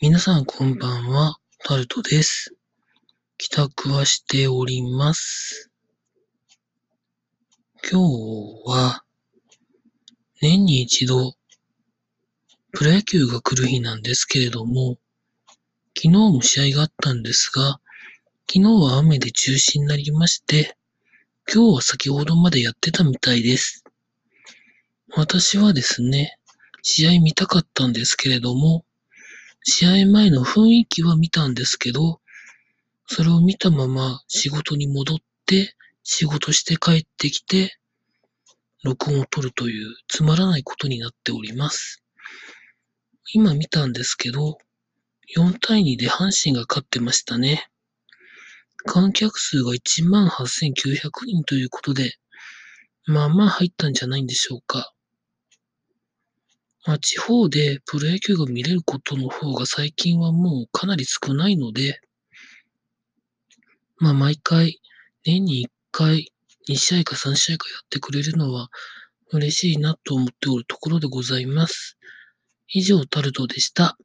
皆さんこんばんは、タルトです。帰宅はしております。今日は、年に一度、プロ野球が来る日なんですけれども、昨日も試合があったんですが、昨日は雨で中止になりまして、今日は先ほどまでやってたみたいです。私はですね、試合見たかったんですけれども、試合前の雰囲気は見たんですけど、それを見たまま仕事に戻って、仕事して帰ってきて、録音を取るというつまらないことになっております。今見たんですけど、4対2で阪神が勝ってましたね。観客数が18,900人ということで、まあまあ入ったんじゃないんでしょうか。まあ、地方でプロ野球が見れることの方が最近はもうかなり少ないので、まあ毎回年に1回2試合か3試合かやってくれるのは嬉しいなと思っておるところでございます。以上タルトでした。